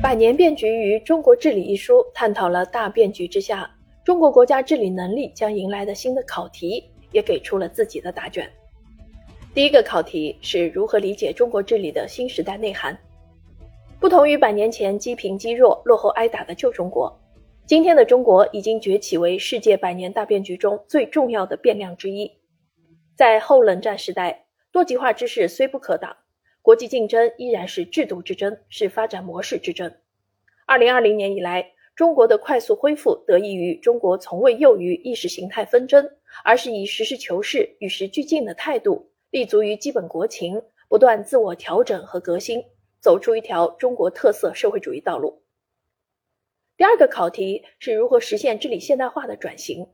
《百年变局与中国治理》一书探讨了大变局之下中国国家治理能力将迎来的新的考题，也给出了自己的答卷。第一个考题是如何理解中国治理的新时代内涵。不同于百年前积贫积弱、落后挨打的旧中国，今天的中国已经崛起为世界百年大变局中最重要的变量之一。在后冷战时代，多极化之势虽不可挡。国际竞争依然是制度之争，是发展模式之争。二零二零年以来，中国的快速恢复得益于中国从未囿于意识形态纷争，而是以实事求是、与时俱进的态度，立足于基本国情，不断自我调整和革新，走出一条中国特色社会主义道路。第二个考题是如何实现治理现代化的转型。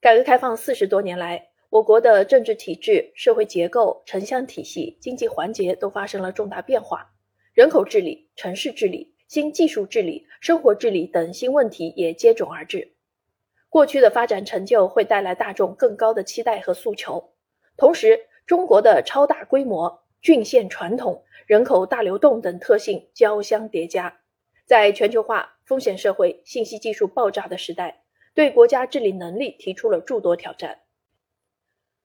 改革开放四十多年来。我国的政治体制、社会结构、城乡体系、经济环节都发生了重大变化，人口治理、城市治理、新技术治理、生活治理等新问题也接踵而至。过去的发展成就会带来大众更高的期待和诉求，同时，中国的超大规模、郡县传统、人口大流动等特性交相叠加，在全球化、风险社会、信息技术爆炸的时代，对国家治理能力提出了诸多挑战。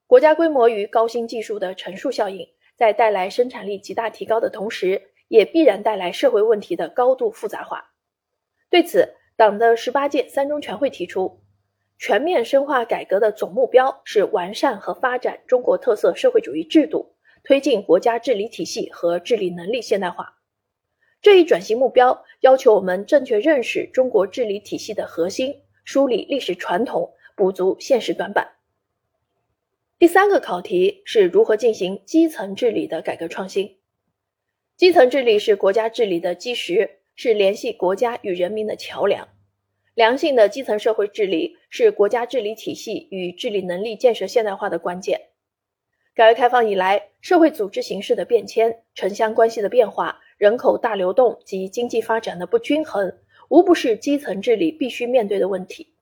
国家规模与高新技术的乘数效应，在带来生产力极大提高的同时，也必然带来社会问题的高度复杂化。对此，党的十八届三中全会提出，全面深化改革的总目标是完善和发展中国特色社会主义制度，推进国家治理体系和治理能力现代化。这一转型目标要求我们正确认识中国治理体系的核心，梳理历史传统，补足现实短板。第三个考题是如何进行基层治理的改革创新。基层治理是国家治理的基石，是联系国家与人民的桥梁。良性的基层社会治理是国家治理体系与治理能力建设现代化的关键。改革开放以来，社会组织形势的变迁、城乡关系的变化、人口大流动及经济发展的不均衡，无不是基层治理必须面对的问题。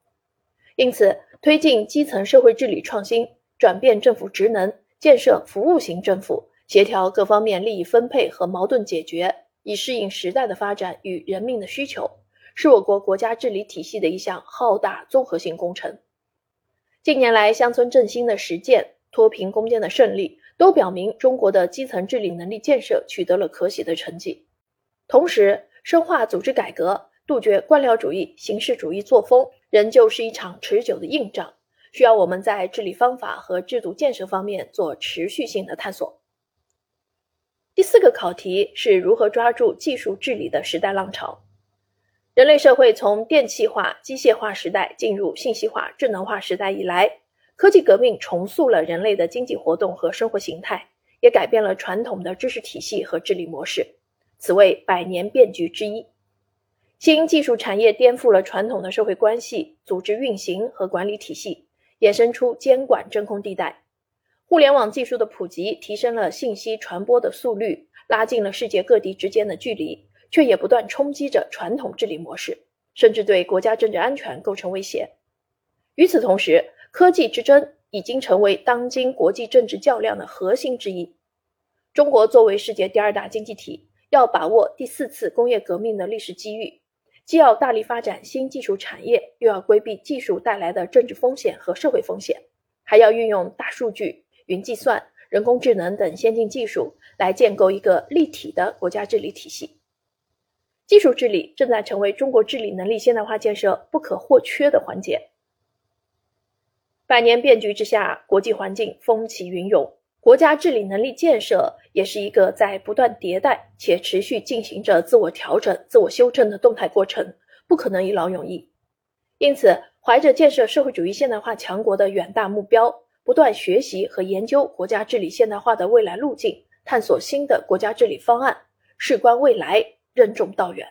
因此，推进基层社会治理创新。转变政府职能，建设服务型政府，协调各方面利益分配和矛盾解决，以适应时代的发展与人民的需求，是我国国家治理体系的一项浩大综合性工程。近年来，乡村振兴的实践、脱贫攻坚的胜利，都表明中国的基层治理能力建设取得了可喜的成绩。同时，深化组织改革，杜绝官僚主义、形式主义作风，仍旧是一场持久的硬仗。需要我们在治理方法和制度建设方面做持续性的探索。第四个考题是如何抓住技术治理的时代浪潮。人类社会从电气化、机械化时代进入信息化、智能化时代以来，科技革命重塑了人类的经济活动和生活形态，也改变了传统的知识体系和治理模式，此为百年变局之一。新技术产业颠覆了传统的社会关系、组织运行和管理体系。衍生出监管真空地带，互联网技术的普及提升了信息传播的速率，拉近了世界各地之间的距离，却也不断冲击着传统治理模式，甚至对国家政治安全构成威胁。与此同时，科技之争已经成为当今国际政治较量的核心之一。中国作为世界第二大经济体，要把握第四次工业革命的历史机遇。既要大力发展新技术产业，又要规避技术带来的政治风险和社会风险，还要运用大数据、云计算、人工智能等先进技术来建构一个立体的国家治理体系。技术治理正在成为中国治理能力现代化建设不可或缺的环节。百年变局之下，国际环境风起云涌。国家治理能力建设也是一个在不断迭代且持续进行着自我调整、自我修正的动态过程，不可能一劳永逸。因此，怀着建设社会主义现代化强国的远大目标，不断学习和研究国家治理现代化的未来路径，探索新的国家治理方案，事关未来，任重道远。